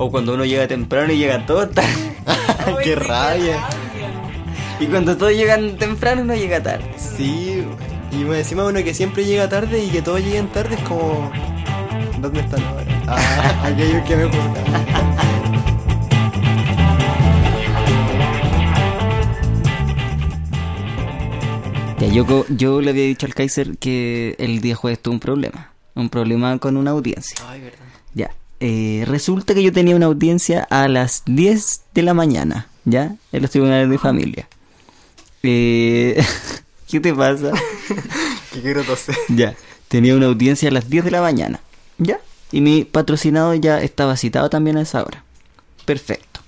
O cuando uno llega temprano y llega todo tarde. ¡Qué rabia! Y cuando todos llegan temprano uno llega tarde. Sí, y me encima uno que siempre llega tarde y que todos lleguen tarde es como... ¿Dónde están ahora? Ah, aquellos que me. Ya, yo, yo le había dicho al Kaiser que el día jueves tuvo un problema. Un problema con una audiencia. Ay, verdad. Eh, resulta que yo tenía una audiencia a las 10 de la mañana. ¿Ya? En los tribunales de familia. Eh, ¿Qué te pasa? Que quiero toser. Ya, tenía una audiencia a las 10 de la mañana. ¿Ya? Y mi patrocinado ya estaba citado también a esa hora. Perfecto.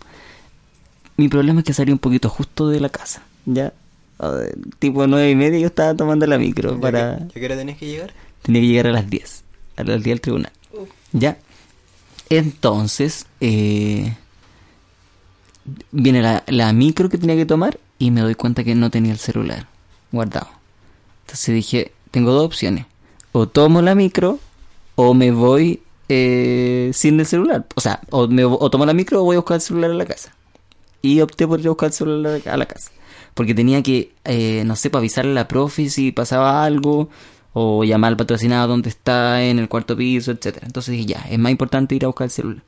Mi problema es que salí un poquito justo de la casa. ¿Ya? Tipo nueve y media yo estaba tomando la micro para... ¿Ya qué hora tenés que llegar? Tenía que llegar a las 10. A las 10 del tribunal. ¿Ya? Entonces, eh, viene la, la micro que tenía que tomar y me doy cuenta que no tenía el celular guardado. Entonces dije, tengo dos opciones. O tomo la micro o me voy eh, sin el celular. O sea, o, me- o tomo la micro o voy a buscar el celular a la casa. Y opté por ir a buscar el celular a la- casa. Porque tenía que, eh, no sé, para avisarle a la profe si pasaba algo. O llamar al patrocinado donde está, en el cuarto piso, etcétera Entonces dije, ya, es más importante ir a buscar el celular.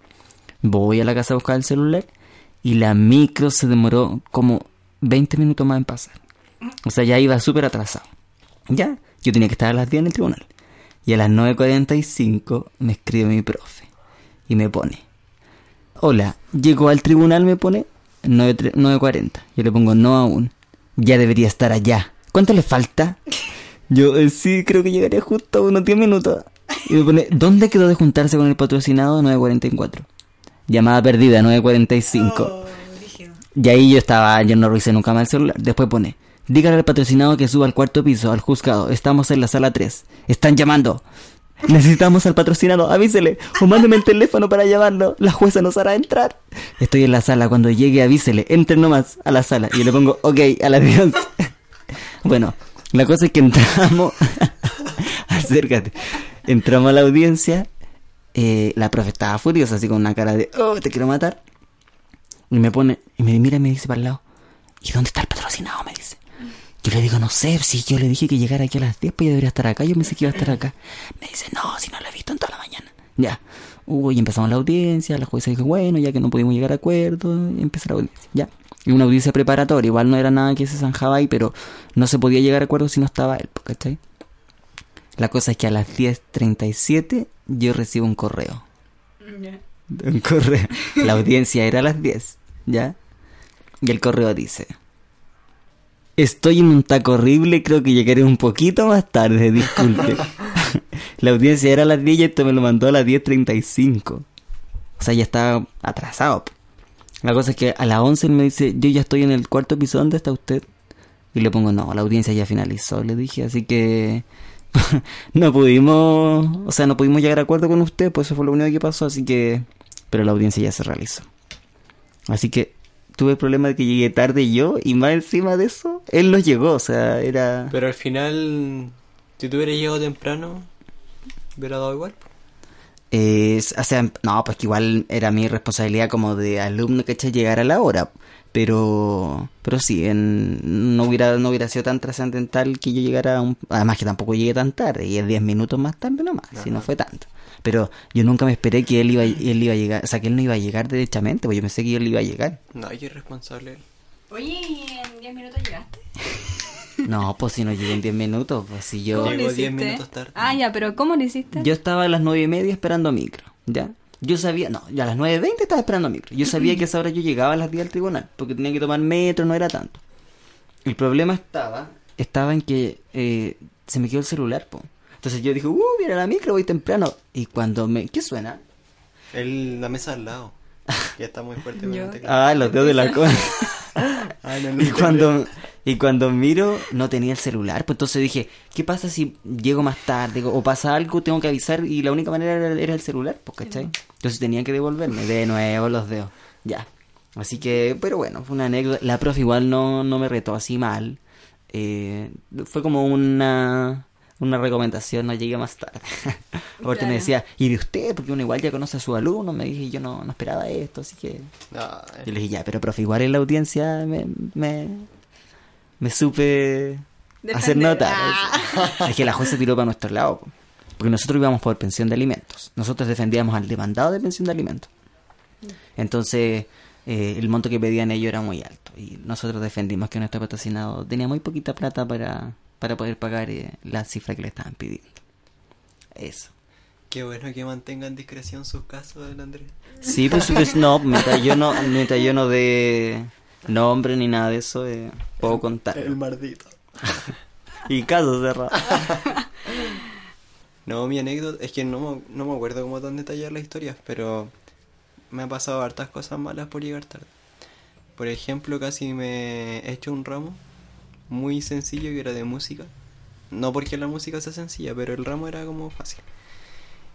Voy a la casa a buscar el celular. Y la micro se demoró como 20 minutos más en pasar. O sea, ya iba súper atrasado. Ya, yo tenía que estar a las 10 en el tribunal. Y a las 9.45 me escribe mi profe. Y me pone. Hola, llegó al tribunal, me pone 9 tre- 9.40. Yo le pongo no aún. Ya debería estar allá. ¿Cuánto le falta? Yo eh, sí, creo que llegaría justo a unos 10 minutos. Y me pone, ¿dónde quedó de juntarse con el patrocinado? 9.44. Llamada perdida, 9.45. Y ahí yo estaba, yo no revisé nunca más el celular. Después pone, dígale al patrocinado que suba al cuarto piso, al juzgado. Estamos en la sala 3. Están llamando. Necesitamos al patrocinado, avísele. O mándeme el teléfono para llamarlo. La jueza nos hará entrar. Estoy en la sala, cuando llegue avísele. Entren nomás a la sala. Y yo le pongo, ok, a la 10. bueno, la cosa es que entramos. Acércate. Entramos a la audiencia. Eh, la profe estaba furiosa, así con una cara de, oh, te quiero matar. Y me pone, y me mira y me dice para el lado, ¿y dónde está el patrocinado? Me dice. Yo le digo, no sé, si yo le dije que llegara aquí a las 10, pues yo debería estar acá. Yo pensé que iba a estar acá. Me dice, no, si no lo he visto en toda la mañana. Ya. Uy, empezamos la audiencia. La jueza dijo, bueno, ya que no pudimos llegar a acuerdo, empezó la audiencia. Ya. Y una audiencia preparatoria. Igual no era nada que se zanjaba ahí, pero no se podía llegar a acuerdo si no estaba él, pues, ¿cachai? La cosa es que a las 10.37 yo recibo un correo. Un correo. La audiencia era a las 10, ¿ya? Y el correo dice: Estoy en un taco horrible, creo que llegaré un poquito más tarde, disculpe. la audiencia era a las 10 y esto me lo mandó a las 10.35. O sea, ya estaba atrasado. La cosa es que a las 11 él me dice: Yo ya estoy en el cuarto piso, ¿dónde está usted? Y le pongo: No, la audiencia ya finalizó, le dije, así que. no pudimos, o sea, no pudimos llegar a acuerdo con usted, pues eso fue lo único que pasó, así que, pero la audiencia ya se realizó. Así que tuve el problema de que llegué tarde yo y más encima de eso, él no llegó, o sea, era... Pero al final, si tú hubieras llegado temprano, hubiera dado igual. Eh, o sea, no, pues que igual era mi responsabilidad como de alumno, ¿cachai? Llegar a la hora. Pero, pero sí, en- no hubiera, no hubiera sido tan trascendental que yo llegara a un, además que tampoco llegué tan tarde, y es 10 minutos más tarde nomás, si no fue tanto. Pero yo nunca me esperé que él iba, él iba a llegar, o sea, que él no iba a llegar derechamente, pues yo pensé que él iba a llegar. No, yo es responsable. él. Oye, ¿y en 10 minutos llegaste? No, pues si no llegué en 10 minutos, pues si yo... ¿Cómo lo Llegó hiciste? 10 minutos tarde. Ah, ya, pero ¿cómo lo hiciste? Yo estaba a las nueve y media esperando micro, ¿ya? Yo sabía, no, ya a las 9.20 estaba esperando micro. Yo sabía que a esa hora yo llegaba a las 10 al tribunal, porque tenía que tomar metro, no era tanto. El problema estaba, estaba en que eh, se me quedó el celular, po. Entonces yo dije, uh, mira la micro, voy temprano. Y cuando me, ¿qué suena? El, la mesa al lado. Ya está muy fuerte. con Yo. el teclado. Ah, los dedos de la cola. No, no Y cuando, y cuando miro, no tenía el celular. Pues entonces dije, ¿qué pasa si llego más tarde? O pasa algo, tengo que avisar. Y la única manera era, era el celular, pues, ¿cachai? Entonces tenía que devolverme. De nuevo los dedos. Ya. Así que, pero bueno, fue una anécdota. La profe igual no, no me retó así mal. Eh, fue como una, una recomendación, no llegué más tarde. Porque me Claro. decía, ¿y de usted? Porque uno igual ya conoce a su alumno. Me dije, yo no, no esperaba esto, así que... No, eh, Yo le dije, ya, pero profe, igual en la audiencia me, me, me supe hacer notar. Ah. Es que la jueza tiró para nuestro lado. po. Porque nosotros íbamos por pensión de alimentos. Nosotros defendíamos al demandado de pensión de alimentos. Entonces, eh, el monto que pedían ellos era muy alto. Y nosotros defendimos que nuestro patrocinado tenía muy poquita plata para, para poder pagar eh, la cifra que le estaban pidiendo. Eso. Qué bueno que mantengan discreción sus casos, el Andrés. Sí, pues, pues, no, mientras yo no, mientras yo no dé nombre ni nada de eso, eh, puedo contar. El mardito. Y caso cerrado. No, mi anécdota es que no, no me acuerdo cómo tan detallar las historias, pero me ha pasado hartas cosas malas por llegar tarde. Por ejemplo, casi me he hecho un ramo muy sencillo que era de música. No porque la música sea sencilla, pero el ramo era como fácil.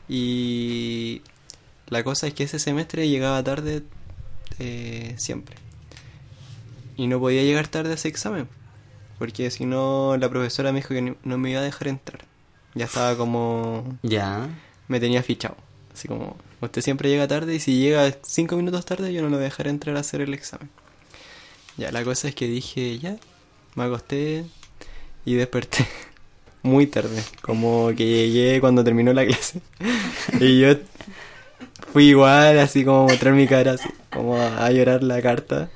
Y la cosa es que ese semestre llegaba tarde eh, siempre. Y no podía llegar tarde a ese examen. Porque si no, la profesora me dijo que no me iba a dejar entrar. Ya estaba como... Ya. Me tenía fichado. Así como, usted siempre llega tarde y si llega cinco minutos tarde yo no lo voy a dejar entrar a hacer el examen. Ya, la cosa es que dije, ya, me acosté y desperté muy tarde. Como que llegué cuando terminó la clase. y yo fui igual, así como a mostrar mi cara, así, como a, a llorar la carta.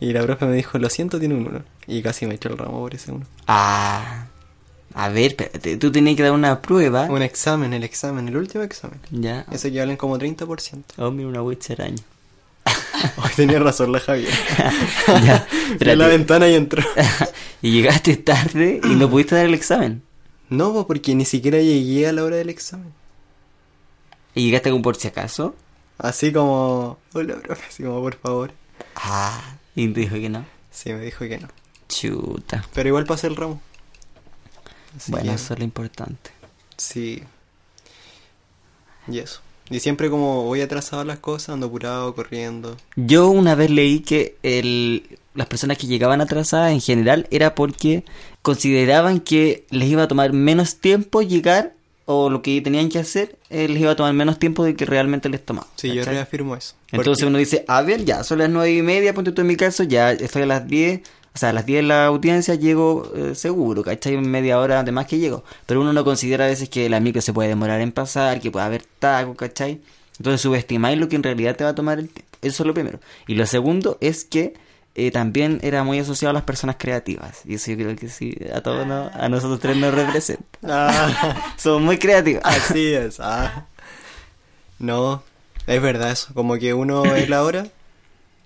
Y la profe me dijo, lo siento, tiene un uno. Y casi me echó el ramo por ese uno. Ah. A ver, espérate, tú tenías que dar una prueba. Un examen, el examen, el último examen. Ya. Ese que valen como 30%. Oh, mira una witch araña. Hoy tenía razón la Javier. ya. Fui a la ventana y entró. y llegaste tarde y no pudiste dar el examen. No, porque ni siquiera llegué a la hora del examen. Y llegaste con por si acaso. Así como, hola, profe, así como, por favor. Ah. Y te dijo que no. Sí, me dijo que no. Chuta. Pero igual pasé el ramo. Así bueno, que, eso es lo importante. Sí. Y eso. Y siempre como voy atrasado a las cosas, ando apurado, corriendo. Yo una vez leí que el, las personas que llegaban atrasadas en general era porque consideraban que les iba a tomar menos tiempo llegar o lo que tenían que hacer eh, les iba a tomar menos tiempo de que realmente les tomaba. Sí, yo reafirmo eso. Entonces uno dice, a ver, ya, son las nueve y media, ponte tú en mi caso, ya estoy a las 10, o sea, a las 10 en la audiencia llego eh, seguro, ¿cachai? Media hora de más que llego. Pero uno no considera a veces que la micro se puede demorar en pasar, que puede haber taco, ¿cachai? Entonces subestimáis lo que en realidad te va a tomar el tiempo. Eso es lo primero. Y lo segundo es que eh, también era muy asociado a las personas creativas. Y eso yo creo que sí, a todos no- a nosotros tres nos representa. Ah, Somos muy creativos. así es. Ah. No, es verdad eso. Como que uno ve la hora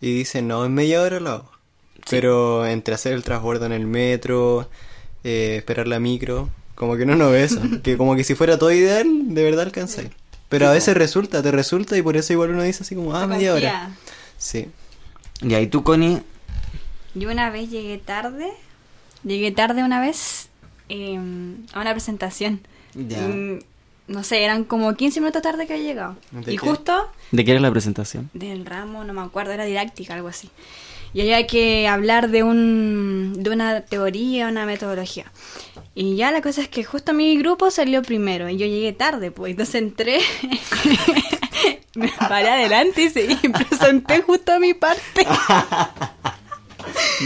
y dice, no, en media hora la hago. Pero entre hacer el transbordo en el metro, eh, esperar la micro, como que no no ve eso. que como que si fuera todo ideal, de verdad alcanzáis. Pero a veces resulta, te resulta y por eso igual uno dice así como, ah, media hora. Sí. Y ahí tú, Connie, Yo una vez llegué tarde. Llegué tarde una vez eh, a una presentación. Ya. Mm, no sé, eran como 15 minutos tarde que había llegado. ¿De Y qué? justo ¿de qué era la presentación? del ramo, no me acuerdo, era didáctica, algo así. Y había que hablar de un de una teoría, una metodología. Y ya la cosa es que justo mi grupo salió primero y yo llegué tarde, pues entonces entré, me paré adelante y seguí, presenté justo a mi parte.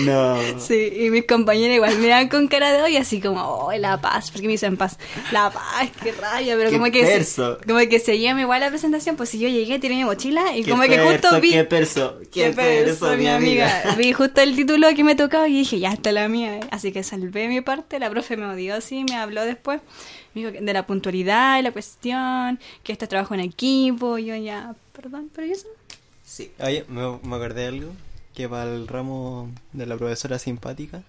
No. Sí, y mis compañeros igual me dan con cara de hoy así como, oh, la paz, porque me dicen paz, la paz, qué rabia, pero Qué como que se, como que seguía igual la presentación, pues si yo llegué, tiré mi mochila y como que justo vi Qué perso, qué perso, mi amiga. Vi justo el título que me tocaba y dije, ya está la mía, así que salvé mi parte, la profe me odió así, me habló después, me dijo que- de la puntualidad y la cuestión, que esto es trabajo en equipo, y yo ya, perdón, pero ¿y eso? Sí. Oye, me, me acordé de algo, que para el ramo de la profesora simpática,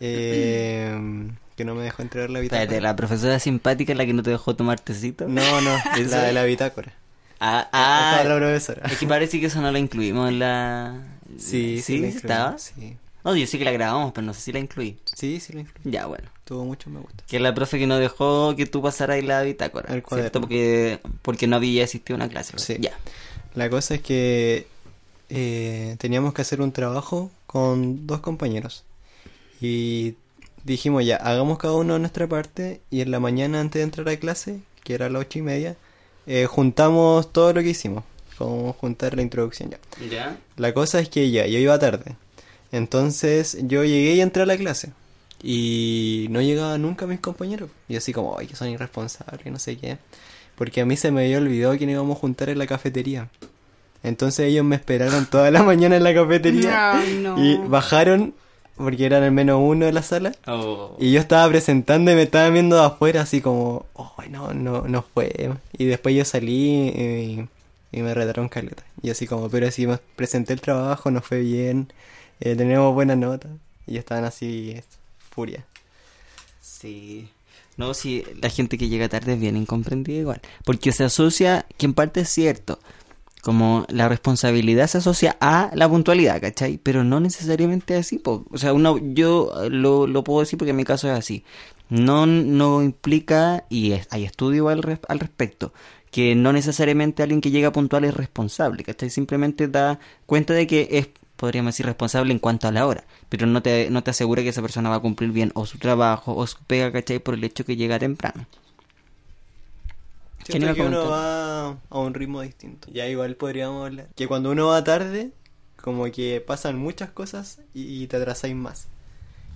eh, que no me dejó entregar la bitácora. Espérate, la profesora simpática es la que no te dejó tomar tecito. No, no, ¿Eso? la de la bitácora. Ah, Estaba ah, la profesora. es que parece que eso no lo incluimos en la... Sí, sí, la estaba. Sí, No, yo sí que la grabamos, pero no sé si la incluí. sí, sí la incluí. Ya, bueno. Tuvo mucho me gusta. Que la profe que no dejó que tú pasaras la bitácora. El ¿cierto? cuaderno. Porque, porque no había asistido a una clase. Sí. Ya. La cosa es que eh, teníamos que hacer un trabajo con dos compañeros. Y dijimos ya, hagamos cada uno nuestra parte y en la mañana antes de entrar a clase, que era a las ocho y media, eh, juntamos todo lo que hicimos. Como juntar la introducción ya. ¿Ya? La cosa es que ya, yo iba tarde. Entonces yo llegué y entré a la clase. Y no llegaban nunca mis compañeros. Y así como, ay, que son irresponsables, no sé qué. Porque a mí se me había olvidado que íbamos a juntar en la cafetería. Entonces ellos me esperaron toda la mañana en la cafetería. No. Y bajaron, porque eran el menos uno de la sala. Oh. Y yo estaba presentando y me estaban viendo de afuera así como, ay no, no, no fue. Y después yo salí y, y me retaron caleta. Y así como, pero si me presenté el trabajo, no fue bien, eh, tenemos buena nota. Y estaban así, furia. Sí. No, si la gente que llega tarde es bien incomprendida igual. Porque se asocia, que en parte es cierto, como la responsabilidad se asocia a la puntualidad, ¿cachai? Pero no necesariamente así. O sea, uno, yo lo, lo puedo decir porque en mi caso es así. No, no implica, y es- hay estudio al, res- al respecto, que no necesariamente alguien que llega puntual es responsable, ¿cachai? Simplemente da cuenta de que es, podríamos decir, responsable en cuanto a la hora, pero no te, no te asegura que esa persona va a cumplir bien o su trabajo o su pega, ¿cachai? Por el hecho que llega temprano. ¿Quién iba Siento a que uno va a un ritmo distinto. Ya igual podríamos hablar. Que cuando uno va tarde, como que pasan muchas cosas y, y te atrasáis más.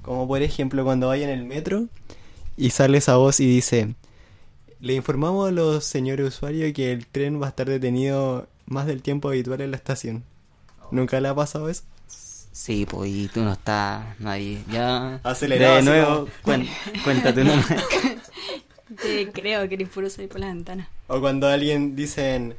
Como por ejemplo cuando vaya en el metro y sale esa voz y dice, le informamos a los señores usuarios que el tren va a estar detenido más del tiempo habitual en la estación. ¿Nunca le ha pasado eso? Sí, pues, y tú no estás ahí. Ya. Acelerado, De nuevo, cuéntate nomás. Te creo que eres puro salir por la ventana. O cuando alguien dicen,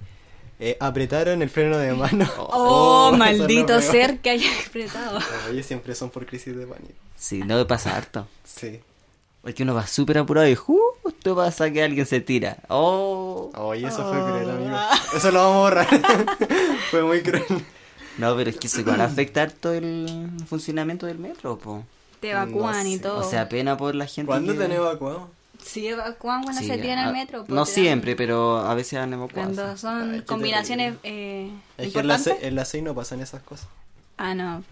eh, apretaron el freno de mano. Oh, lo maldito ser que haya apretado. Oye, siempre son por crisis de pánico. Sí, no me pasa harto. Sí. Porque uno va súper apurado y justo pasa que alguien se tira. Oh. Oye, eso fue cruel, amigo. Eso lo vamos a borrar. fue muy cruel. No, pero es que eso igual afecta harto el funcionamiento del metro, po. Te evacúan No y todo. O sea, pena por la gente. ¿Cuándo que- te han evacuado? Sí, evacúan cuando Sí, se tiran al metro. pues, No te dan- siempre, pero a veces han evacuado. Cuando son qué combinaciones eh, Es que en la, importantes. se- en la 6 no pasan esas cosas. Ah, no.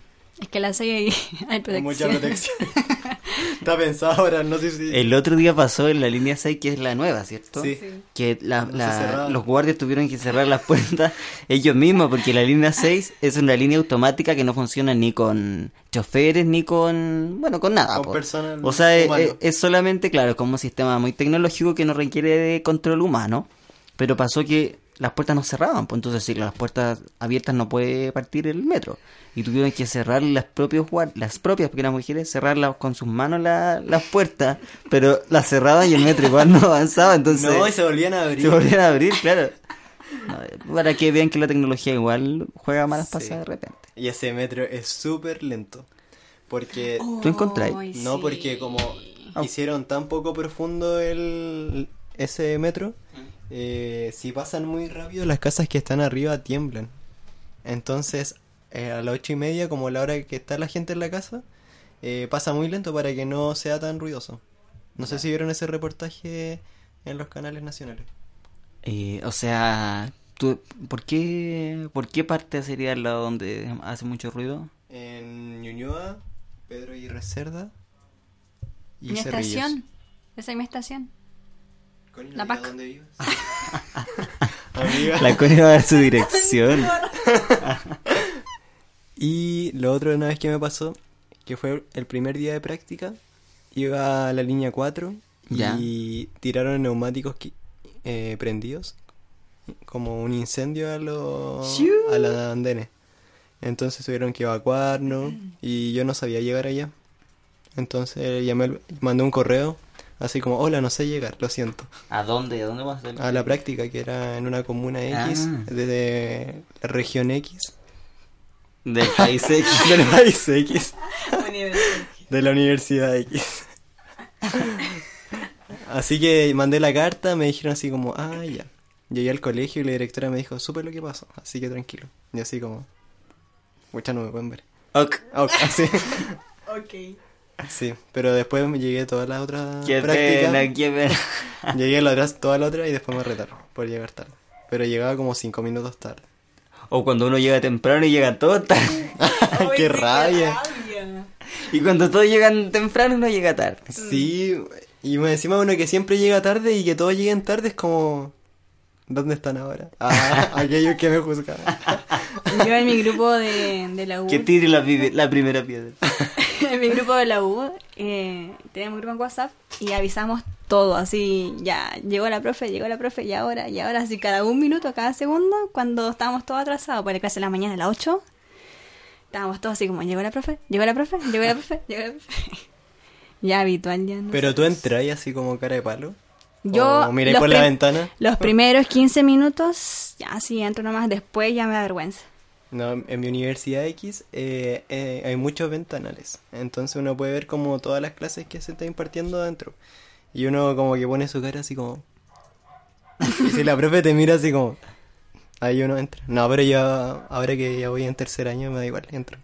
Es que la 6 hay, hay protección. mucha protección. Está pensado ahora, no sé si. El otro día pasó en la línea 6, que es la nueva, ¿cierto? Sí. Sí. Que la- la- los guardias tuvieron que cerrar las puertas ellos mismos, porque la línea 6 es una línea automática que no funciona ni con choferes ni con. Bueno, con nada. Con po. personal O sea, es, humano. es- es solamente, claro, es como un sistema muy tecnológico que no requiere de control humano. Pero pasó que las puertas no cerraban, pues entonces si las puertas abiertas no puede partir el metro. Y tuvieron que cerrar las propias las propias, porque mujeres, cerrarlas con sus manos la- las puertas, pero las cerraban y el metro igual no avanzaba, entonces no, y se volvían a abrir. se volvían a abrir, claro. No, para que vean que la tecnología igual juega malas Sí. pasadas de repente. Y ese metro es súper lento. Porque. ¿Tú encontrás? No, sí. porque como hicieron tan poco profundo el ese metro, eh, si pasan muy rápido las casas que están arriba tiemblan. Entonces, eh, a las ocho y media, como la hora que está la gente en la casa, eh, pasa muy lento para que no sea tan ruidoso. No sé si vieron ese reportaje en los canales nacionales. Eh, o sea, ¿tú, ¿por, qué, ¿por qué parte sería el lado donde hace mucho ruido? En Ñuñoa, Pedro y Cerda y Mi Cerrillos. estación. Esa es mi estación. La ¿y a Pac. dónde vives? Amiga. La Connie va a dar su dirección. Y lo otro una vez que me pasó, que fue el primer día de práctica, iba a la línea 4 Ya. y tiraron neumáticos eh, prendidos, como un incendio a los a los andenes. Entonces tuvieron que evacuarnos y yo no sabía llegar allá. Entonces llamé, mandé un correo, así como, hola, no sé llegar, lo siento. ¿A dónde? ¿A dónde vas a hacer? A la práctica, que era en una comuna X, Ah. desde la región X, Del país X. del país X. de la Universidad X. Así que mandé la carta, me dijeron así como, ah, ya. Llegué al colegio y la directora me dijo, supe lo que pasó, así que tranquilo. Y así como, mucha no me pueden ver. Ok. Ok, así. Ok. Sí, pero después me llegué a todas las otras Qué prácticas. pena, qué pena. Llegué a la otra, toda la otra y después me retaron por llegar tarde. Pero llegaba como cinco minutos tarde. O cuando uno llega temprano y llega todo tarde. ¡Qué rabia! Y cuando todos llegan temprano uno llega tarde. Sí, y me encima uno que siempre llega tarde y que todos lleguen tarde es como... ¿Dónde están ahora? Ah, aquellos que me juzgaban. Yo en mi grupo de, de la U, Que tire la, la primera piedra. En mi grupo de la U, eh, tenemos un grupo en WhatsApp y avisamos todo, así, ya, llegó la profe, llegó la profe, y ahora, y ahora, así, cada un minuto, cada segundo, cuando estábamos todos atrasados, por la clase de la mañana a las 8, estábamos todos así como, llegó la profe, llegó la profe, llegó la profe, llegó la profe. ya habitual, ya no Pero tú entras así como cara de palo. Yo, miré por la ventana. Los primeros 15 minutos, ya sí, entro nomás, después ya me da vergüenza. No, en mi universidad X eh, eh, hay muchos ventanales. Entonces uno puede ver como todas las clases que se están impartiendo adentro. Y uno como que pone su cara así como... Y si la profe te mira así como... Ahí uno entra. No, pero ya ahora que ya voy en tercer año me da igual, entro.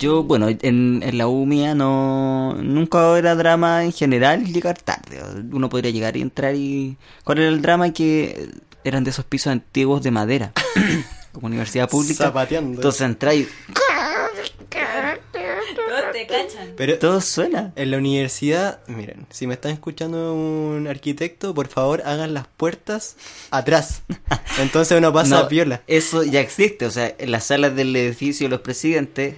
Yo, bueno, en, en la U mía no, nunca era drama en general llegar tarde. Uno podría llegar y entrar y... ¿Cuál era el drama? Que eran de esos pisos antiguos de madera, como universidad pública. Zapateando. Entonces entras y Todos te cachan. Pero todo suena. en la universidad, miren, si me están escuchando un arquitecto, por favor hagan las puertas atrás. Entonces uno pasa No, a piola. Eso ya existe, o sea, en las salas del edificio de los presidentes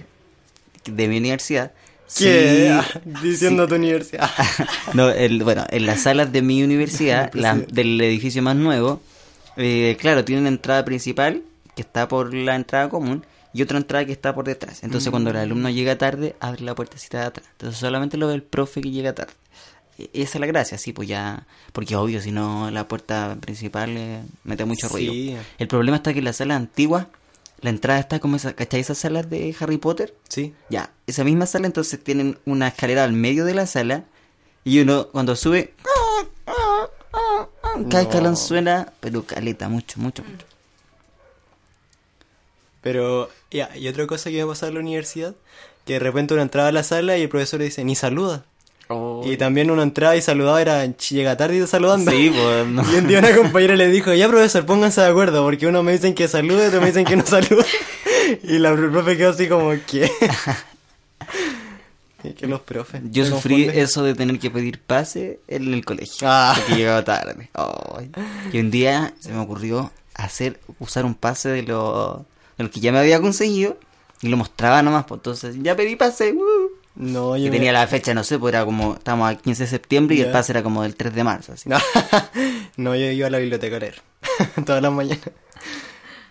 de mi universidad. ¿Qué? sí- Diciendo tu universidad. No, el, bueno, en las salas de mi universidad, la- del edificio más nuevo, eh, claro, tiene una entrada principal que está por la entrada común y otra entrada que está por detrás. Entonces, cuando Mm. el alumno llega tarde, abre la puertecita de atrás. Entonces, solamente lo ve el profe que llega tarde. E- Esa es la gracia, sí, pues ya. Porque obvio, si no, la puerta principal eh, mete mucho ruido. Sí. El problema está que en las salas antiguas, la entrada está como esa, ¿cachai? Esas salas de Harry Potter. Sí. Ya, esa misma sala entonces tienen una escalera al medio de la sala y uno cuando sube cada No. escalón suena pero caleta mucho, mucho, mucho. Pero, ya, y otra cosa que me pasaba en la universidad, que de repente uno entraba a la sala y el profesor le dice, ni saluda. Y también uno entraba y saludaba, era "Ch, llega tarde y te saludando. Sí, pues no. Y un día una compañera le dijo, ya profesor, pónganse de acuerdo, porque uno me dicen que salude, otro me dicen que no salude. Y la profe quedó así como, ¿qué? Que los profes. Yo sufrí eso de tener que pedir pase en el colegio. Ah. Porque llegaba tarde. Y un día se me ocurrió hacer, usar un pase de lo, de lo que ya me había conseguido y lo mostraba nomás. Pues entonces, ya pedí pase. uh. No, me- tenía la fecha, no sé, pues era como, estábamos a 15 de septiembre y el pase era como del 3 de marzo. Así. No, no, yo iba a la biblioteca a leer. Todas las mañanas.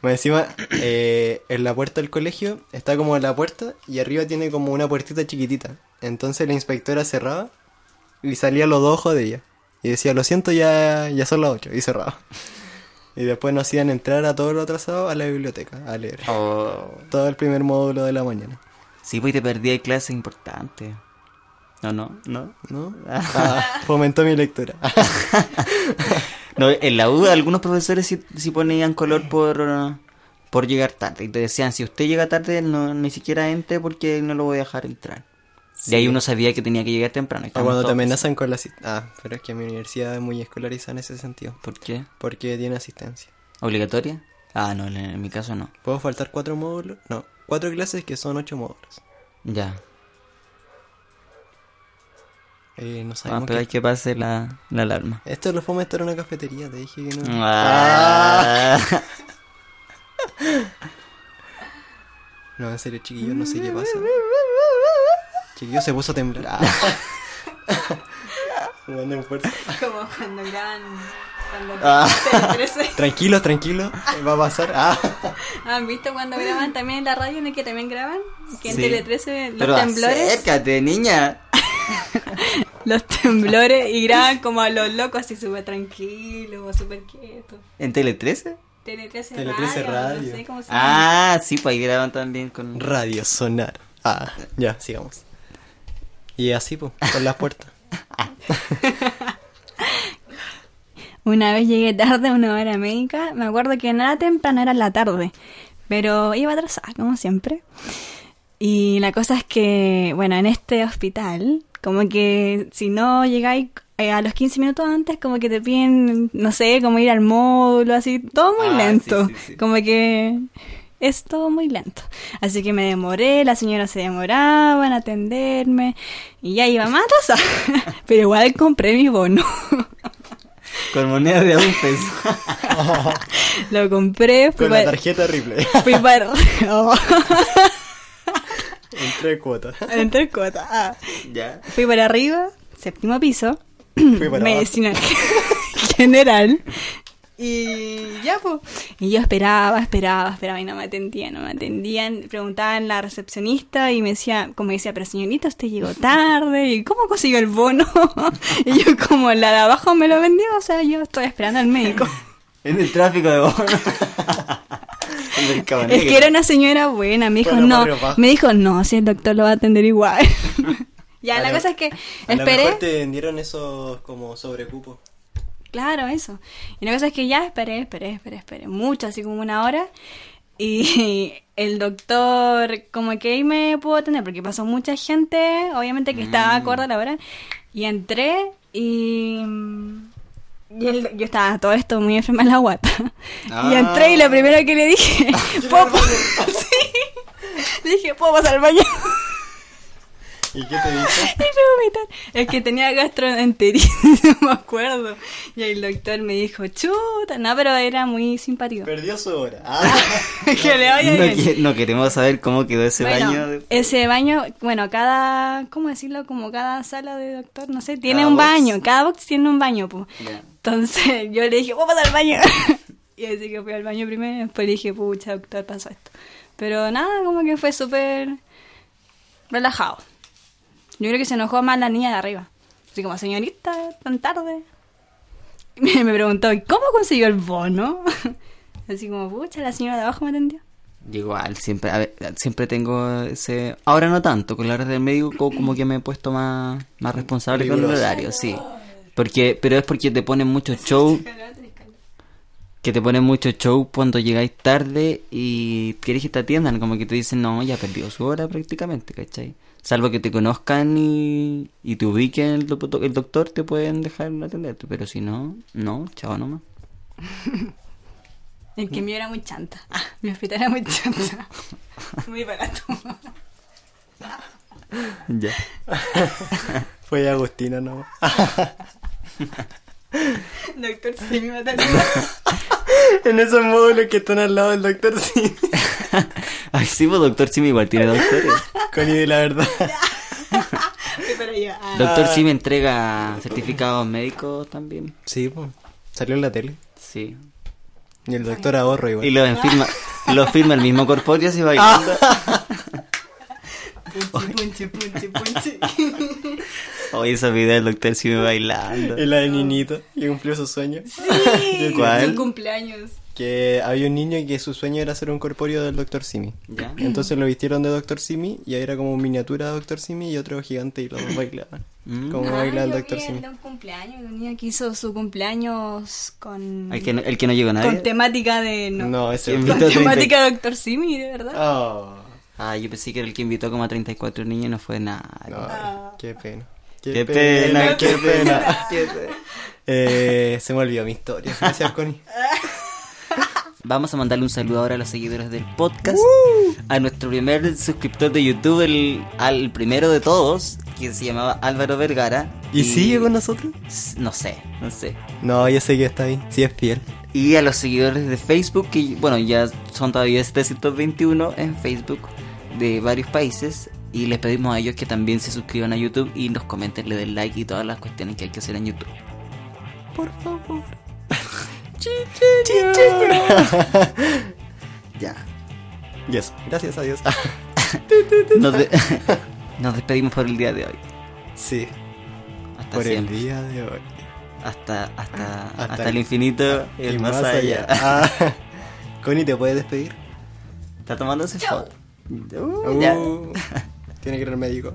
Más encima, eh, en la puerta del colegio está como la puerta y arriba tiene como una puertita chiquitita. Entonces la inspectora cerraba y salía los dos ojos de ella. Y decía, lo siento, ya, ya son las ocho. Y cerraba. Y después nos hacían entrar a todos los atrasados a la biblioteca a leer. Todo el primer módulo de la mañana. Sí, pues te perdí de clases importantes. No, no, no. ¿No? Ah, fomentó mi lectura. No, en la U algunos profesores sí, sí ponían color por, por llegar tarde. Y te decían, si usted llega tarde, no, ni siquiera entre porque no lo voy a dejar entrar. Y ahí uno sabía que tenía que llegar temprano. O cuando te amenazan con la... asi- Ah, pero es que mi universidad es muy escolarizada en ese sentido. ¿Por qué? Porque tiene asistencia. ¿Obligatoria? Ah, no, en, mi caso no. ¿Puedo faltar cuatro módulos? No, cuatro clases que son ocho módulos. Ya. Eh, no Vamos a sabemos esperar qué... que pase la, la alarma. Esto lo fue estar en una cafetería, te dije que no. Ah. No, en serio, chiquillos, no sé qué pasa. Chiquillo se puso a temblar. Ah. Jugando en fuerza. Como cuando graban. Cuando Ah. Tele13. Tranquilo, tranquilo, va a pasar. Ah. ¿Han visto cuando graban también en la radio en el que también graban? Que en Sí. Tele 13 los Pero temblores. acércate, niña. Los temblores y graban como a los locos así súper tranquilos, súper quietos. ¿En Tele 13? Tele 13 Tele radio, 13 radio. no sé cómo se llama. Ah, sí, pues ahí graban también con... Radio sonar. Ah, ya, sigamos. Y así, pues, con las puertas. una vez llegué tarde a una hora médica. Me acuerdo que nada temprano era la tarde, pero iba atrasada, como siempre. Y la cosa es que, bueno, en este hospital, como que si no llegáis eh, a los 15 minutos antes, como que te piden, no sé, como ir al módulo, así, todo muy Ah, lento. sí, sí, sí. Como que es todo muy lento. Así que me demoré, la señora se demoraba en atenderme y ya iba más atrasada. Pero igual compré mi bono. Con moneda de un peso. Lo compré, fui Con la tarjeta Ripley. Fui para... Oh, en tres cuotas. entré cuota. Ah. ya. Fui para arriba, séptimo piso, Fui para medicina general. Y ya, pues. Y yo esperaba, esperaba, esperaba y no me atendían, no me atendían. Preguntaban la recepcionista y me decía, como decía, pero señorita, usted llegó tarde. ¿Y cómo consiguió el bono? y yo, como la de abajo me lo vendió, o sea, yo estoy esperando al médico. En el tráfico de bono. En el Cabo es que era una señora buena, me dijo, no, me dijo, no, si el doctor lo va a atender igual. ya, A la lo- cosa es que A lo esperé. mejor te vendieron esos como sobrecupos. Claro, eso. Y la cosa es que ya esperé, esperé, esperé, esperé mucho, así como una hora. Y el doctor como que ahí me pudo atender porque pasó mucha gente, obviamente que estaba acorde a la hora. Y entré y... y él- yo estaba todo esto muy enferma en la guata. Ah. Y entré y lo primero que le dije... ¿puedo Sí. Le dije, ¿puedo pasar al baño? ¿Y qué te dijo? Y me vomitar. Es que tenía gastroenteritis, no me acuerdo. Y el doctor me dijo, chuta, no, pero era muy simpático. Perdió su hora. Ah. que le vaya No, bien. que- no queremos saber cómo quedó ese Bueno, baño. de- ese baño, bueno, cada, ¿cómo decirlo? Como cada sala de doctor, no sé, tiene Cada un box. baño, cada box tiene un baño, pues. Entonces yo le dije, vamos al baño. y así que fui al baño primero y después le dije, pucha, doctor, pasó esto. Pero nada, como que fue súper relajado. Yo creo que se enojó más la niña de arriba. Así como, señorita, tan tarde. Me, me preguntó, ¿y cómo consiguió el bono? Así como, pucha, la señora de abajo me atendió. Igual, siempre, a ver, siempre tengo ese... Ahora no tanto, con la hora del médico co- como que me he puesto más, más responsable con el horario, sí. Porque, pero es porque te ponen mucho show, que te ponen mucho show cuando llegáis tarde y querés que te atiendan, como que te dicen, no, ya perdió su hora prácticamente, ¿cachai? Salvo que te conozcan y, y te ubiquen el, el doctor, te pueden dejar atenderte, pero si no, no, chao nomás. El que mío era muy chanta. Ah, mi hospital era muy chanta. Muy barato. Ya. Fue Agustina, ¿no? Doctor, sí, me atendió. en esos módulos que están al lado del doctor, sí. Ay, sí, pues doctor Simi igual tiene doctores. Connie de la verdad. Ah. Doctor Simi entrega certificados médicos también. Sí, pues. Salió en la tele. Sí. Y el doctor ahorro igual. Y lo firma, lo firma el mismo corpóreo así bailando. Punchi, punchi, punchi, punchi. Oye, esa video del doctor Simi bailando. Y la del niñito que cumplió su sueño. Sí, ¿Cuál? su cumpleaños. Que había un niño que su sueño era ser un corpóreo del doctor Simi. ¿Ya? Entonces lo vistieron de doctor Simi y ahí era como miniatura de doctor Simi y otro gigante y los dos bailaban. Mm. Como Ah, baila el vi Simi. un cumpleaños, un niño que hizo su cumpleaños con, El que no, el que no llegó nadie. con temática de... No, No, ese ¿Quién con invitó a 30? temática de Doctor Simi, de verdad. Oh, Ah, yo pensé que era el que invitó como a 34 niños y no fue nada. no, qué pena. Qué pena, qué pena. Qué pena. Eh, se me olvidó mi historia. Gracias, Connie. Vamos a mandarle un saludo ahora a los seguidores del podcast. A nuestro primer suscriptor de YouTube, el, al primero de todos, que se llamaba Álvaro Vergara. ¿Y sigue con nosotros? No sé, no sé. No, yo sé que está ahí. Sí es fiel. Y a los seguidores de Facebook, que bueno, ya son todavía 721 en Facebook de varios países. Y les pedimos a ellos que también se suscriban a YouTube y nos comenten, le den like y todas las cuestiones que hay que hacer en YouTube. Por favor. Ya. Y eso. Gracias a Dios. Nos, de- nos despedimos por el día de hoy. sí. Hasta Por el día de hoy. Hasta, hasta, hasta, Hasta el infinito y el más, allá. Ah, Connie, ¿te puedes despedir? Está tomándose foto. Uh, Uh, ya. tiene que ir al médico.